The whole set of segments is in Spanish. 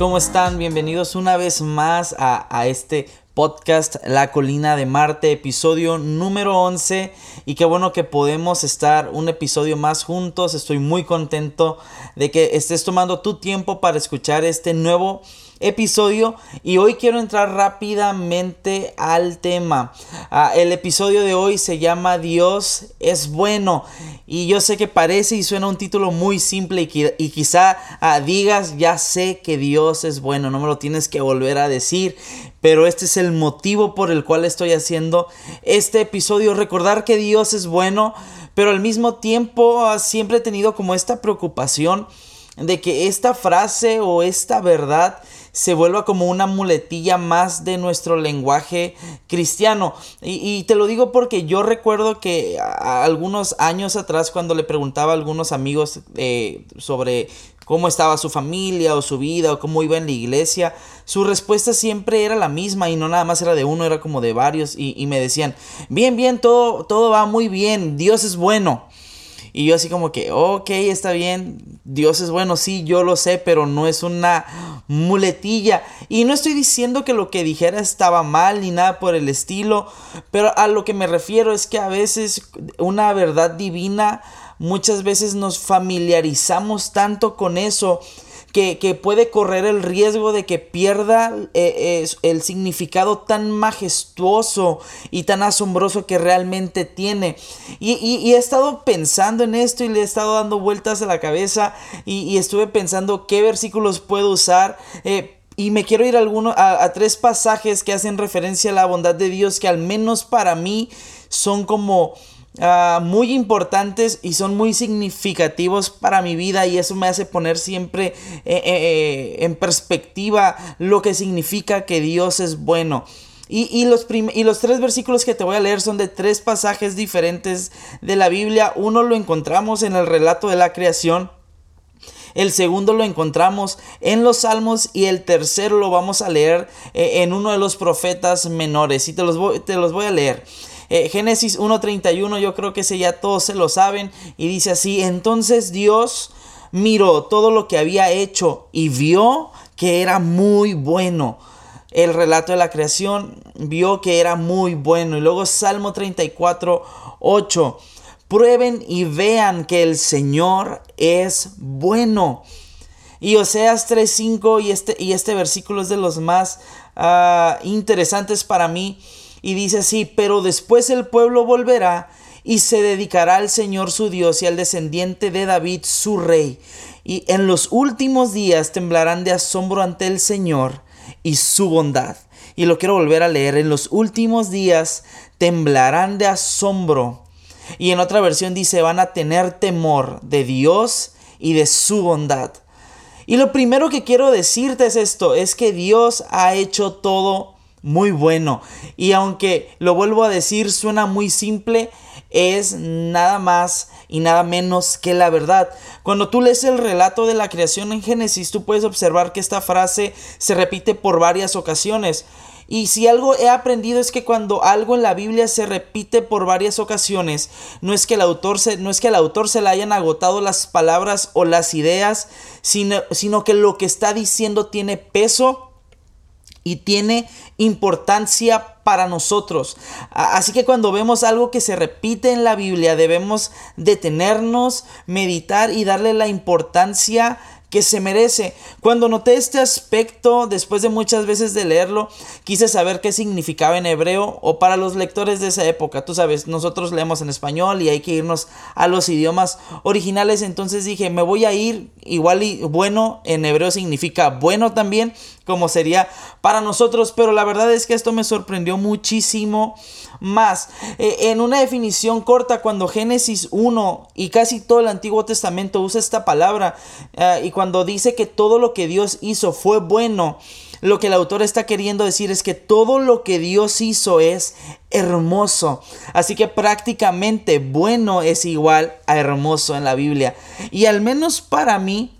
¿Cómo están? Bienvenidos una vez más a, este podcast La Colina de Marte, episodio número 11. Y qué bueno que podemos estar un episodio más juntos. Estoy muy contento de que estés tomando tu tiempo para escuchar este nuevo episodio y hoy quiero entrar rápidamente al tema. Ah, el episodio de hoy se llama Dios es bueno y yo sé que parece y suena un título muy simple y, quizá ah, digas ya sé que Dios es bueno, no me lo tienes que volver a decir, pero este es el motivo por el cual estoy haciendo este episodio, recordar que Dios es bueno, pero al mismo tiempo ah, siempre he tenido como esta preocupación de que esta frase o esta verdad se vuelva como una muletilla más de nuestro lenguaje cristiano. Y, te lo digo porque yo recuerdo que algunos años atrás cuando le preguntaba a algunos amigos eh, sobre cómo estaba su familia o su vida o cómo iba en la iglesia, su respuesta siempre era la misma y no nada más era de uno, era como de varios y, y me decían, bien, bien, todo, todo va muy bien, Dios es bueno. Y yo así como que, ok, está bien, Dios es bueno, sí, yo lo sé, pero no es una muletilla. Y no estoy diciendo que lo que dijera estaba mal ni nada por el estilo, pero a lo que me refiero es que a veces una verdad divina, muchas veces nos familiarizamos tanto con eso que, puede correr el riesgo de que pierda eh, el significado tan majestuoso y tan asombroso que realmente tiene. Y, he estado pensando en esto y le he estado dando vueltas a la cabeza y, estuve pensando qué versículos puedo usar. Eh, y me quiero ir a, a, tres pasajes que hacen referencia a la bondad de Dios que al menos para mí son como Ah, muy importantes y son muy significativos para mi vida y eso me hace poner siempre eh, eh, eh, en perspectiva lo que significa que Dios es bueno. Y, los y, los tres versículos que te voy a leer son de tres pasajes diferentes de la Biblia. Uno lo encontramos en el relato de la creación. El segundo lo encontramos en los salmos y el tercero lo vamos a leer en uno de los profetas menores. Y te los te los voy a leer. Eh, Génesis 1.31, yo creo que ese ya todos se lo saben, y dice así, entonces Dios miró todo lo que había hecho y vio que era muy bueno. El relato de la creación vio que era muy bueno. Y luego Salmo 34, 8. Prueben y vean que el Señor es bueno. Y Oseas 3.5 y este, y este versículo es de los más ah, interesantes para mí y dice así, pero después el pueblo volverá y se dedicará al Señor su Dios y al descendiente de David su rey. Y en los últimos días temblarán de asombro ante el Señor y su bondad. Y lo quiero volver a leer, en los últimos días temblarán de asombro. Y en otra versión dice, van a tener temor de Dios y de su bondad. Y lo primero que quiero decirte es esto, es que Dios ha hecho todo muy bueno. Y aunque lo vuelvo a decir, suena muy simple, es nada más y nada menos que la verdad. Cuando tú lees el relato de la creación en Génesis, tú puedes observar que esta frase se repite por varias ocasiones. Y si algo he aprendido es que cuando algo en la Biblia se repite por varias ocasiones, no es que el autor se, no es que el autor se le hayan agotado las palabras o las ideas, sino, sino que lo que está diciendo tiene peso y tiene importancia para nosotros. Así que cuando vemos algo que se repite en la Biblia, debemos detenernos, meditar y darle la importancia que se merece. Cuando noté este aspecto, después de muchas veces de leerlo, quise saber qué significaba en hebreo o para los lectores de esa época. Tú sabes, nosotros leemos en español y hay que irnos a los idiomas originales. Entonces dije, me voy a ir igual y bueno, en hebreo significa bueno también, como sería para nosotros. Pero la verdad es que esto me sorprendió muchísimo más. Eh, en una definición corta, cuando Génesis 1 y casi todo el Antiguo Testamento usa esta palabra eh, y cuando dice que todo lo que Dios hizo fue bueno, lo que el autor está queriendo decir es que todo lo que Dios hizo es hermoso. Así que prácticamente bueno es igual a hermoso en la Biblia. Y al menos para mí,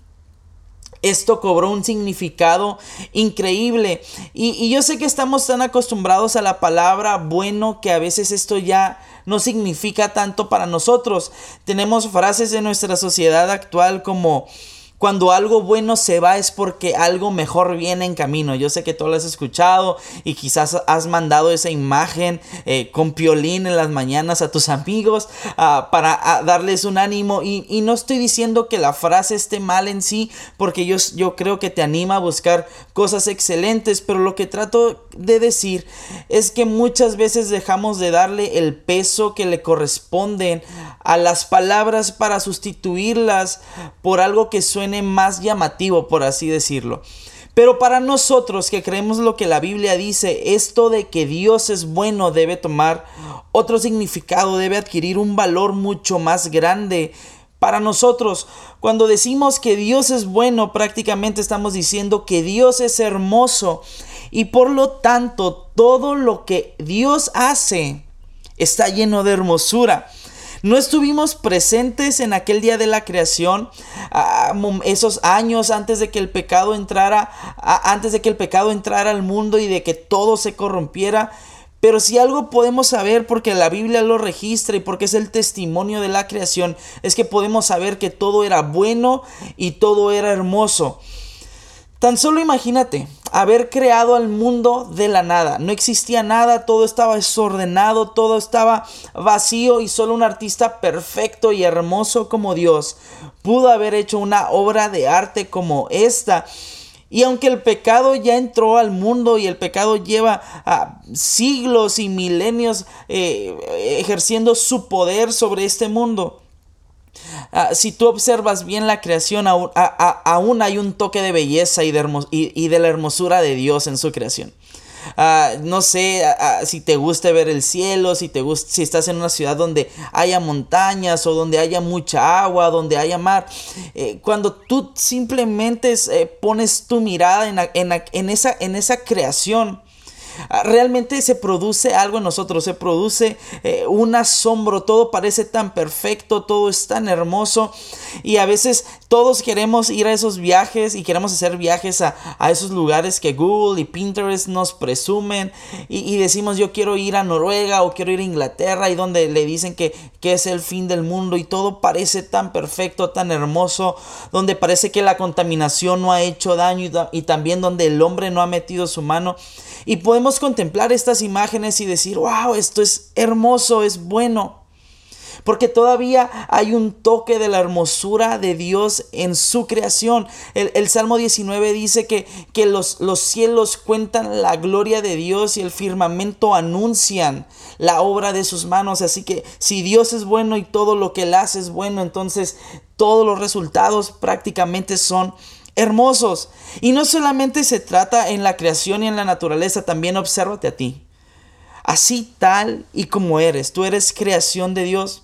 esto cobró un significado increíble. Y, yo sé que estamos tan acostumbrados a la palabra bueno que a veces esto ya no significa tanto para nosotros. Tenemos frases de nuestra sociedad actual como cuando algo bueno se va es porque algo mejor viene en camino. Yo sé que tú lo has escuchado y quizás has mandado esa imagen eh, con piolín en las mañanas a tus amigos ah, para ah, darles un ánimo. Y, no estoy diciendo que la frase esté mal en sí, porque yo, yo creo que te anima a buscar cosas excelentes, pero lo que trato de decir es que muchas veces dejamos de darle el peso que le corresponden a las palabras para sustituirlas por algo que suene más llamativo, por así decirlo. Pero para nosotros que creemos lo que la Biblia dice, esto de que Dios es bueno debe tomar otro significado, debe adquirir un valor mucho más grande. Para nosotros, cuando decimos que Dios es bueno, prácticamente estamos diciendo que Dios es hermoso y por lo tanto todo lo que Dios hace está lleno de hermosura. No estuvimos presentes en aquel día de la creación, esos años antes de que el pecado entrara, antes de que el pecado entrara al mundo y de que todo se corrompiera. Pero si algo podemos saber, porque la Biblia lo registra y porque es el testimonio de la creación, es que podemos saber que todo era bueno y todo era hermoso. Tan solo imagínate haber creado al mundo de la nada. No existía nada, todo estaba desordenado, todo estaba vacío y solo un artista perfecto y hermoso como Dios pudo haber hecho una obra de arte como esta. Y aunque el pecado ya entró al mundo y el pecado lleva ah, siglos y milenios eh, ejerciendo su poder sobre este mundo, Ah, si tú observas bien la creación, aún, hay un toque de belleza y de, y, de, la hermosura de Dios en su creación. Ah, no sé si te gusta ver el cielo, si, te si estás en una ciudad donde haya montañas o donde haya mucha agua, donde haya mar. Eh, cuando tú simplemente eh, pones tu mirada en, esa, en esa creación, realmente se produce algo en nosotros, se produce eh, un asombro, todo parece tan perfecto, todo es tan hermoso y a veces todos queremos ir a esos viajes y queremos hacer viajes a, esos lugares que Google y Pinterest nos presumen y, decimos yo quiero ir a Noruega o quiero ir a Inglaterra y donde le dicen que, que es el fin del mundo y todo parece tan perfecto, tan hermoso, donde parece que la contaminación no ha hecho daño y, y también donde el hombre no ha metido su mano y podemos contemplar estas imágenes y decir, wow, esto es hermoso, es bueno. Porque todavía hay un toque de la hermosura de Dios en su creación. El, Salmo 19 dice que, que los, los cielos cuentan la gloria de Dios y el firmamento anuncian la obra de sus manos. Así que si Dios es bueno y todo lo que Él hace es bueno, entonces todos los resultados prácticamente son hermosos. Y no solamente se trata en la creación y en la naturaleza, también obsérvate a ti. Así tal y como eres, tú eres creación de Dios.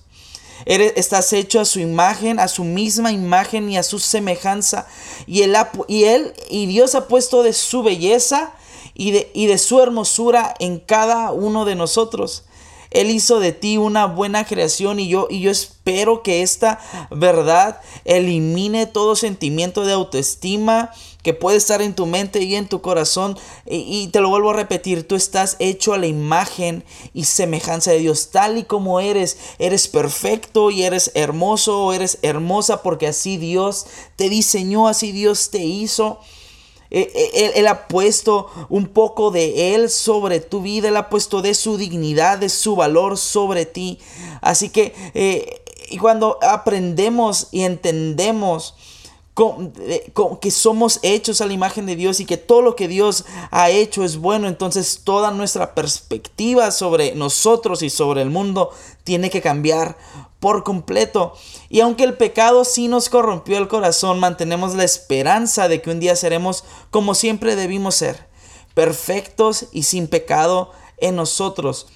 Eres, estás hecho a su imagen, a su misma imagen y a su semejanza. Y él, y y Dios ha puesto de su belleza y de, y de su hermosura en cada uno de nosotros. Él hizo de ti una buena creación y yo, y yo espero que esta verdad elimine todo sentimiento de autoestima que puede estar en tu mente y en tu corazón. Y, y, te lo vuelvo a repetir, tú estás hecho a la imagen y semejanza de Dios, tal y como eres. Eres perfecto y eres hermoso eres hermosa porque así Dios te diseñó, así Dios te hizo. Eh, eh, él, ha puesto un poco de Él sobre tu vida, Él ha puesto de su dignidad, de su valor sobre ti. Así que eh, y cuando aprendemos y entendemos que somos hechos a la imagen de Dios y que todo lo que Dios ha hecho es bueno, entonces toda nuestra perspectiva sobre nosotros y sobre el mundo tiene que cambiar por completo. Y aunque el pecado sí nos corrompió el corazón, mantenemos la esperanza de que un día seremos como siempre debimos ser, perfectos y sin pecado en nosotros.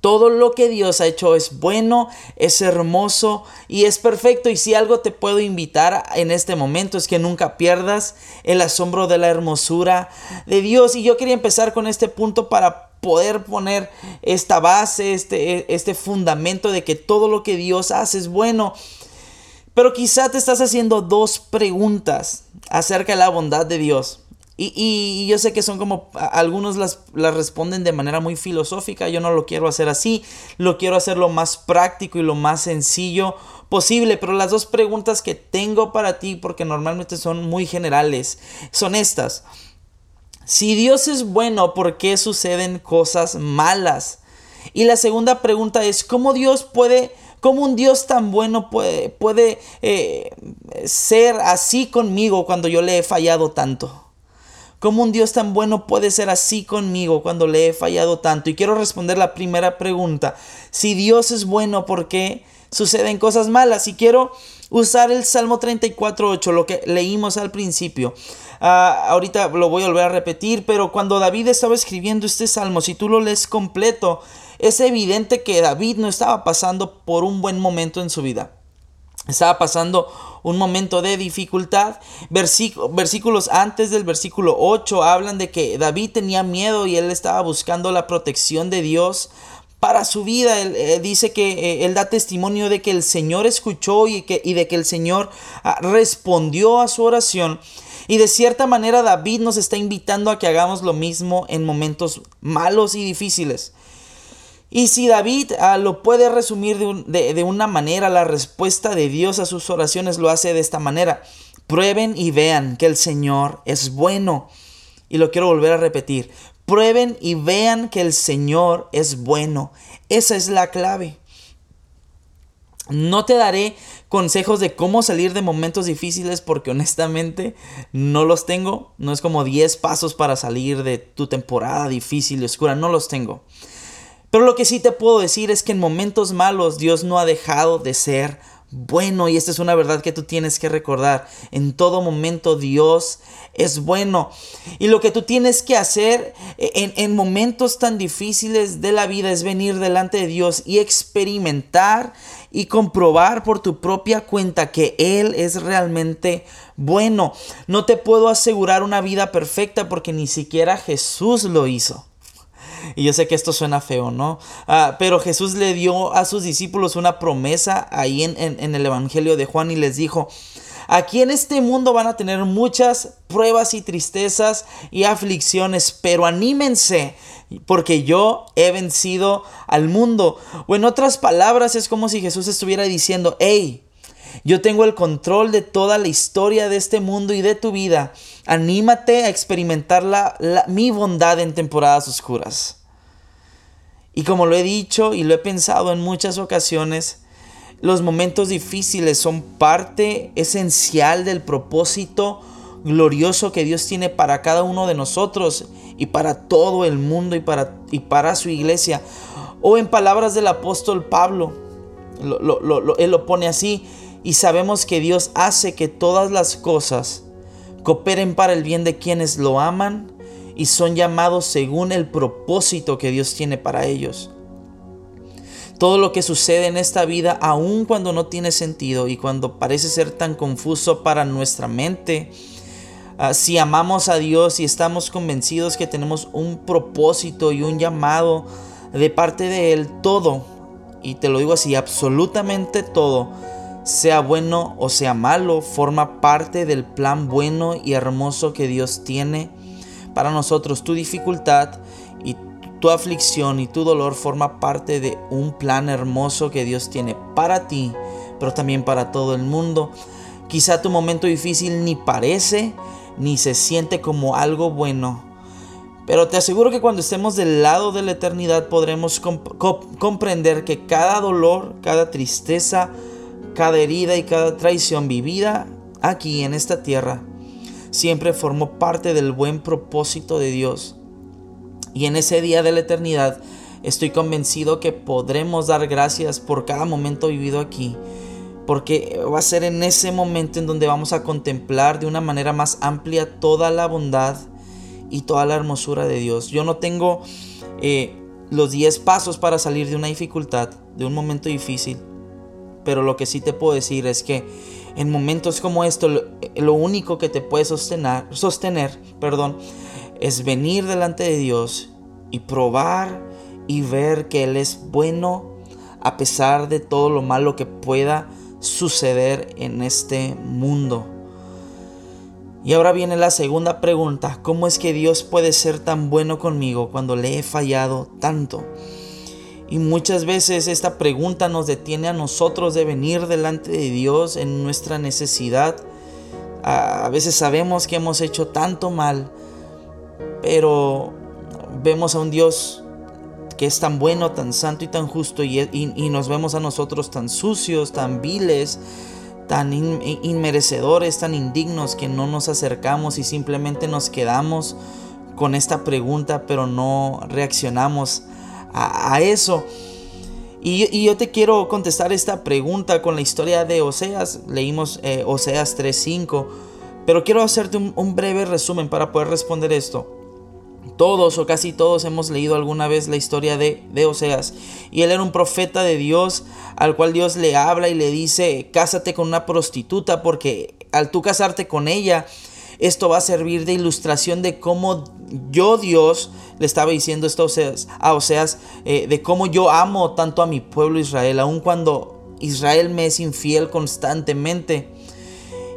Todo lo que Dios ha hecho es bueno, es hermoso y es perfecto. Y si algo te puedo invitar en este momento es que nunca pierdas el asombro de la hermosura de Dios. Y yo quería empezar con este punto para poder poner esta base, este, este fundamento de que todo lo que Dios hace es bueno. Pero quizá te estás haciendo dos preguntas acerca de la bondad de Dios. Y, yo sé que son como algunos las, las, responden de manera muy filosófica, yo no lo quiero hacer así, lo quiero hacer lo más práctico y lo más sencillo posible, pero las dos preguntas que tengo para ti, porque normalmente son muy generales, son estas. Si Dios es bueno, ¿por qué suceden cosas malas? Y la segunda pregunta es, ¿cómo Dios puede ¿Cómo un Dios tan bueno puede, puede eh, ser así conmigo cuando yo le he fallado tanto? ¿Cómo un Dios tan bueno puede ser así conmigo cuando le he fallado tanto? Y quiero responder la primera pregunta. Si Dios es bueno, ¿por qué suceden cosas malas? Y quiero usar el Salmo 34.8, lo que leímos al principio. Ah, ahorita lo voy a volver a repetir, pero cuando David estaba escribiendo este salmo, si tú lo lees completo, es evidente que David no estaba pasando por un buen momento en su vida. Estaba pasando un momento de dificultad. versículos antes del versículo 8 hablan de que David tenía miedo y él estaba buscando la protección de Dios para su vida. Él, eh, dice que eh, él da testimonio de que el Señor escuchó y, que, y de que el Señor ah, respondió a su oración. Y de cierta manera David nos está invitando a que hagamos lo mismo en momentos malos y difíciles. Y si David ah, lo puede resumir de, de una manera, la respuesta de Dios a sus oraciones lo hace de esta manera. Prueben y vean que el Señor es bueno. Y lo quiero volver a repetir. Prueben y vean que el Señor es bueno. Esa es la clave. No te daré consejos de cómo salir de momentos difíciles porque honestamente no los tengo. No es como 10 pasos para salir de tu temporada difícil y oscura. No los tengo. Pero lo que sí te puedo decir es que en momentos malos Dios no ha dejado de ser bueno y esta es una verdad que tú tienes que recordar. En todo momento Dios es bueno. Y lo que tú tienes que hacer en, en, momentos tan difíciles de la vida es venir delante de Dios y experimentar y comprobar por tu propia cuenta que Él es realmente bueno. No te puedo asegurar una vida perfecta porque ni siquiera Jesús lo hizo. Y yo sé que esto suena feo, ¿no? Ah, pero Jesús le dio a sus discípulos una promesa ahí en, en el Evangelio de Juan y les dijo, Aquí en este mundo van a tener muchas pruebas y tristezas y aflicciones, pero anímense porque yo he vencido al mundo. O en otras palabras es como si Jesús estuviera diciendo, hey, yo tengo el control de toda la historia de este mundo y de tu vida. Anímate a experimentar mi bondad en temporadas oscuras. Y como lo he dicho y lo he pensado en muchas ocasiones, los momentos difíciles son parte esencial del propósito glorioso que Dios tiene para cada uno de nosotros y para todo el mundo y para, y para su iglesia. O en palabras del apóstol Pablo, él lo pone así, y sabemos que Dios hace que todas las cosas cooperen para el bien de quienes lo aman y son llamados según el propósito que Dios tiene para ellos. Todo lo que sucede en esta vida, aun cuando no tiene sentido y cuando parece ser tan confuso para nuestra mente, ah, si amamos a Dios y estamos convencidos que tenemos un propósito y un llamado de parte de Él, todo, y te lo digo así, absolutamente todo, sea bueno o sea malo, forma parte del plan bueno y hermoso que Dios tiene para nosotros. Tu dificultad y tu aflicción y tu dolor forma parte de un plan hermoso que Dios tiene para ti, pero también para todo el mundo. Quizá tu momento difícil ni parece ni se siente como algo bueno. Pero te aseguro que cuando estemos del lado de la eternidad podremos comprender que cada dolor, cada tristeza, cada herida y cada traición vivida aquí en esta tierra siempre formó parte del buen propósito de Dios y en ese día de la eternidad estoy convencido que podremos dar gracias por cada momento vivido aquí. Porque va a ser en ese momento en donde vamos a contemplar de una manera más amplia toda la bondad y toda la hermosura de Dios. Yo no tengo eh, los 10 pasos para salir de una dificultad, de un momento difícil. Pero lo que sí te puedo decir es que en momentos como esto, lo, único que te puede sostener, sostener perdón, es venir delante de Dios y probar y ver que Él es bueno a pesar de todo lo malo que pueda suceder en este mundo. Y ahora viene la segunda pregunta, ¿cómo es que Dios puede ser tan bueno conmigo cuando le he fallado tanto? Y muchas veces esta pregunta nos detiene a nosotros de venir delante de Dios en nuestra necesidad. A veces sabemos que hemos hecho tanto mal, pero vemos a un Dios que es tan bueno, tan santo y tan justo y, nos vemos a nosotros tan sucios, tan viles, tan inmerecedores, tan indignos que no nos acercamos y simplemente nos quedamos con esta pregunta, pero no reaccionamos a, eso. Y, yo te quiero contestar esta pregunta con la historia de Oseas. Leímos eh, Oseas 3.5, pero quiero hacerte un breve resumen para poder responder esto. Todos o casi todos hemos leído alguna vez la historia de, de, Oseas. Y él era un profeta de Dios al cual Dios le habla y le dice, cásate con una prostituta porque al tú casarte con ella, esto va a servir de ilustración de cómo yo Dios le estaba diciendo esto a Oseas, eh, de cómo yo amo tanto a mi pueblo Israel, aun cuando Israel me es infiel constantemente.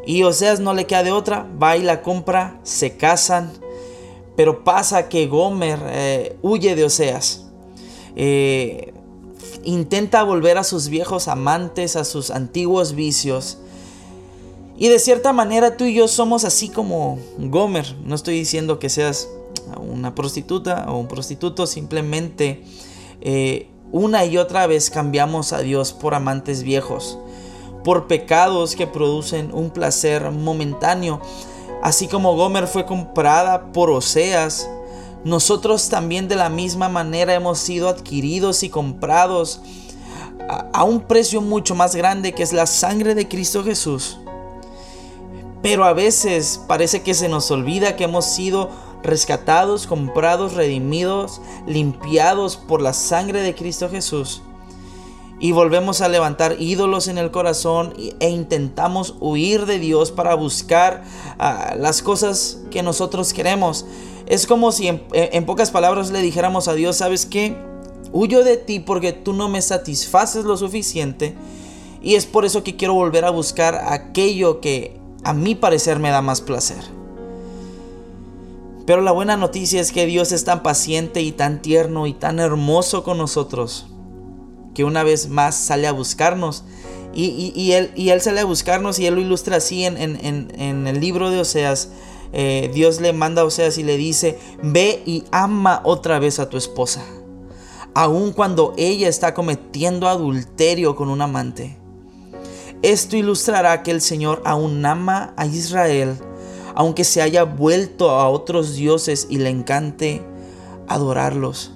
Y Oseas no le queda de otra, va y la compra, se casan pero pasa que Gomer eh, huye de Oseas. Eh, intenta volver a sus viejos amantes, a sus antiguos vicios. Y de cierta manera tú y yo somos así como Gomer. No estoy diciendo que seas una prostituta o un prostituto, simplemente eh, una y otra vez cambiamos a Dios por amantes viejos, por pecados que producen un placer momentáneo Así como Gomer fue comprada por Oseas, nosotros también de la misma manera hemos sido adquiridos y comprados a, un precio mucho más grande que es la sangre de Cristo Jesús. Pero a veces parece que se nos olvida que hemos sido rescatados, comprados, redimidos, limpiados por la sangre de Cristo Jesús y volvemos a levantar ídolos en el corazón e intentamos huir de Dios para buscar ah, las cosas que nosotros queremos. Es como si en, en, pocas palabras le dijéramos a Dios, ¿sabes qué? Huyo de ti porque tú no me satisfaces lo suficiente y es por eso que quiero volver a buscar aquello que a mi parecer me da más placer. Pero la buena noticia es que Dios es tan paciente y tan tierno y tan hermoso con nosotros que una vez más sale a buscarnos. Y, él, sale a buscarnos y él lo ilustra así en, en, el libro de Oseas. Eh, Dios le manda a Oseas y le dice, ve y ama otra vez a tu esposa, aun cuando ella está cometiendo adulterio con un amante. Esto ilustrará que el Señor aún ama a Israel, aunque se haya vuelto a otros dioses y le encante adorarlos.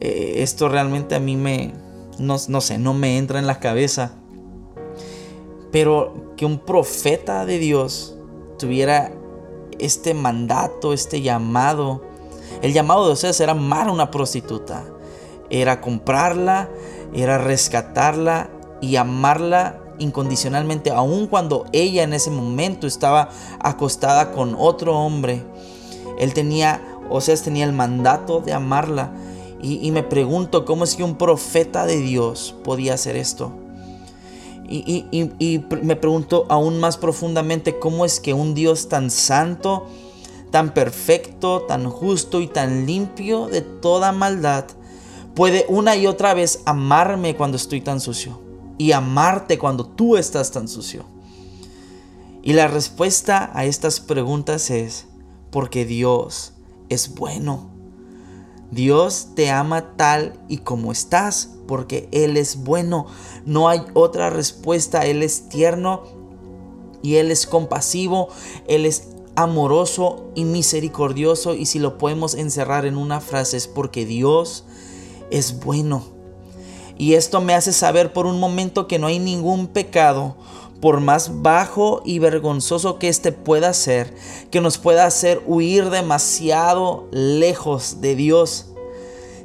Eh, esto realmente a mí me, no, sé, no me entra en la cabeza. Pero que un profeta de Dios tuviera este mandato, este llamado. El llamado de Oseas era amar a una prostituta. Era comprarla, era rescatarla y amarla incondicionalmente, aun cuando ella en ese momento estaba acostada con otro hombre. Él tenía, Oseas tenía el mandato de amarla y, me pregunto cómo es que un profeta de Dios podía hacer esto. Y, y, me pregunto aún más profundamente cómo es que un Dios tan santo, tan perfecto, tan justo y tan limpio de toda maldad puede una y otra vez amarme cuando estoy tan sucio y amarte cuando tú estás tan sucio. Y la respuesta a estas preguntas es porque Dios es bueno. Dios te ama tal y como estás, porque Él es bueno. No hay otra respuesta. Él es tierno y Él es compasivo. Él es amoroso y misericordioso. Y si lo podemos encerrar en una frase es porque Dios es bueno. Y esto me hace saber por un momento que no hay ningún pecado por más bajo y vergonzoso que éste pueda ser, que nos pueda hacer huir demasiado lejos de Dios.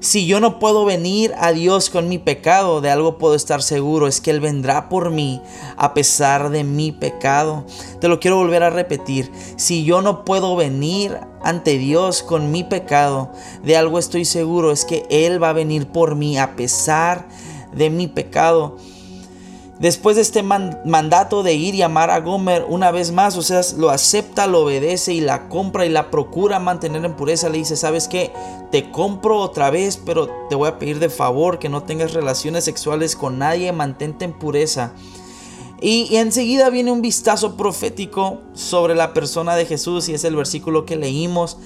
Si yo no puedo venir a Dios con mi pecado, de algo puedo estar seguro, es que Él vendrá por mí a pesar de mi pecado. Te lo quiero volver a repetir. Si yo no puedo venir ante Dios con mi pecado, de algo estoy seguro, es que Él va a venir por mí a pesar de mi pecado. Después de este mandato de ir y amar a Gomer una vez más, o sea, lo acepta, lo obedece y la compra y la procura mantener en pureza, le dice, ¿sabes qué? Te compro otra vez, pero te voy a pedir de favor que no tengas relaciones sexuales con nadie, mantente en pureza. Y, enseguida viene un vistazo profético sobre la persona de Jesús y es el versículo que leímos.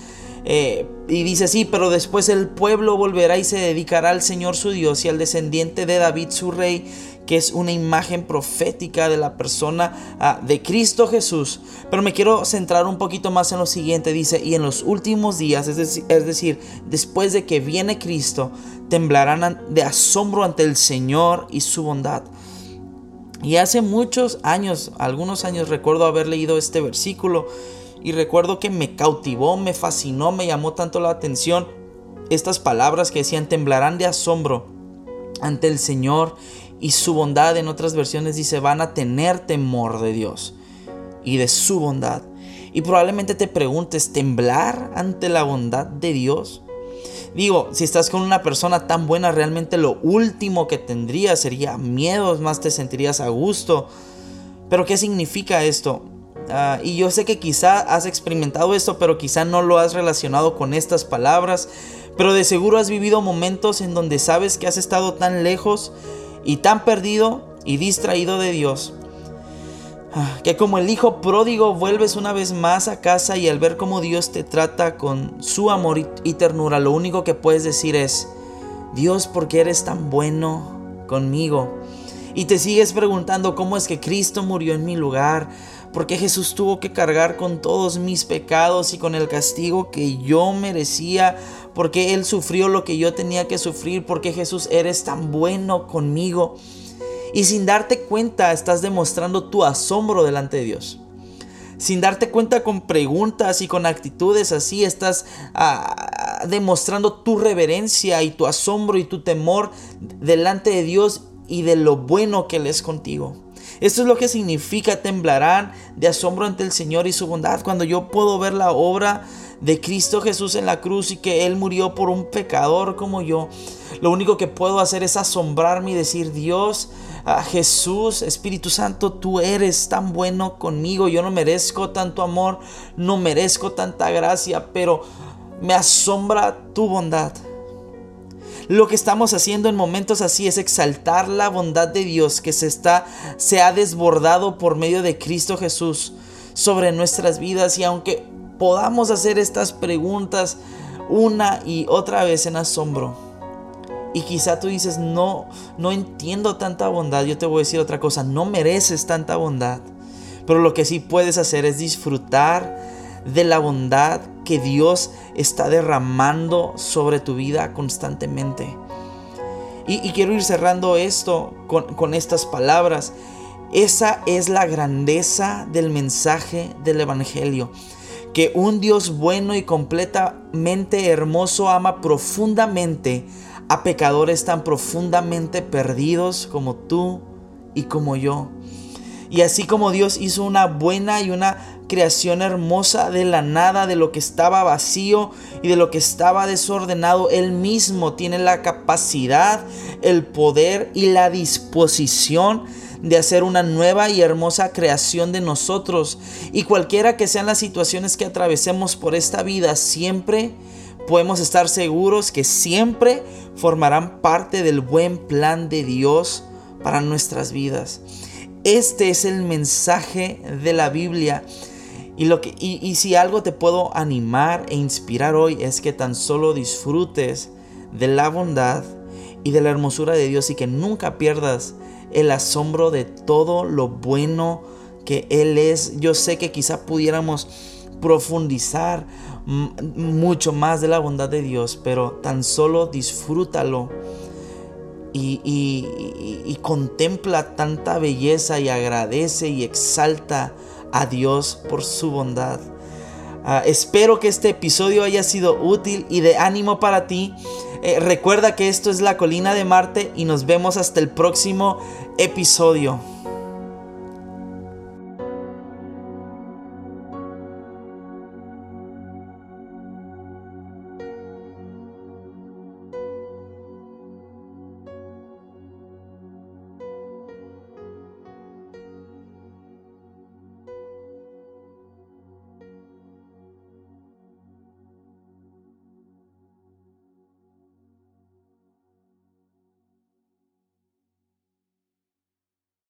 Eh, y dice sí, pero después el pueblo volverá y se dedicará al Señor su Dios y al descendiente de David su rey, que es una imagen profética de la persona ah, de Cristo Jesús. Pero me quiero centrar un poquito más en lo siguiente, dice, y en los últimos días, es es decir después de que viene Cristo, temblarán de asombro ante el Señor y su bondad. Y hace muchos años, algunos años recuerdo haber leído este versículo y recuerdo que me cautivó, me fascinó, me llamó tanto la atención estas palabras que decían temblarán de asombro ante el Señor y su bondad. En otras versiones dice van a tener temor de Dios y de su bondad. Y probablemente te preguntes, ¿temblar ante la bondad de Dios? Digo, si estás con una persona tan buena, realmente lo último que tendrías sería miedos, más te sentirías a gusto. Pero ¿qué significa esto? Ah, y yo sé que quizá has experimentado esto, pero quizá no lo has relacionado con estas palabras. Pero de seguro has vivido momentos en donde sabes que has estado tan lejos y tan perdido y distraído de Dios. Ah, que como el hijo pródigo vuelves una vez más a casa y al ver cómo Dios te trata con su amor y ternura, lo único que puedes decir es, Dios, ¿por qué eres tan bueno conmigo? Y te sigues preguntando cómo es que Cristo murió en mi lugar, porque Jesús tuvo que cargar con todos mis pecados y con el castigo que yo merecía, porque Él sufrió lo que yo tenía que sufrir, porque Jesús eres tan bueno conmigo. Y sin darte cuenta estás demostrando tu asombro delante de Dios. Sin darte cuenta con preguntas y con actitudes así, estás ah, demostrando tu reverencia y tu asombro y tu temor delante de Dios y de lo bueno que Él es contigo. Esto es lo que significa temblarán de asombro ante el Señor y su bondad. Cuando yo puedo ver la obra de Cristo Jesús en la cruz y que Él murió por un pecador como yo, lo único que puedo hacer es asombrarme y decir, Dios, a Jesús, Espíritu Santo, tú eres tan bueno conmigo. Yo no merezco tanto amor, no merezco tanta gracia, pero me asombra tu bondad. Lo que estamos haciendo en momentos así es exaltar la bondad de Dios que se está se ha desbordado por medio de Cristo Jesús sobre nuestras vidas y aunque podamos hacer estas preguntas una y otra vez en asombro. Y quizá tú dices, "No, no entiendo tanta bondad." Yo te voy a decir otra cosa, no mereces tanta bondad. Pero lo que sí puedes hacer es disfrutar de la bondad que Dios está derramando sobre tu vida constantemente. Y, quiero ir cerrando esto con, con estas palabras. Esa es la grandeza del mensaje del Evangelio. Que un Dios bueno y completamente hermoso ama profundamente a pecadores tan profundamente perdidos como tú y como yo. Y así como Dios hizo una buena y una creación hermosa de la nada, de lo que estaba vacío y de lo que estaba desordenado. Él mismo tiene la capacidad, el poder y la disposición de hacer una nueva y hermosa creación de nosotros. Y cualquiera que sean las situaciones que atravesemos por esta vida, siempre podemos estar seguros que siempre formarán parte del buen plan de Dios para nuestras vidas. Este es el mensaje de la Biblia y, lo que, y, si algo te puedo animar e inspirar hoy es que tan solo disfrutes de la bondad y de la hermosura de Dios y que nunca pierdas el asombro de todo lo bueno que Él es. Yo sé que quizá pudiéramos profundizar mucho más de la bondad de Dios, pero tan solo disfrútalo y, y contempla tanta belleza y agradece y exalta a Dios por su bondad. Ah, espero que este episodio haya sido útil y de ánimo para ti. Eh, recuerda que esto es la colina de Marte y nos vemos hasta el próximo episodio.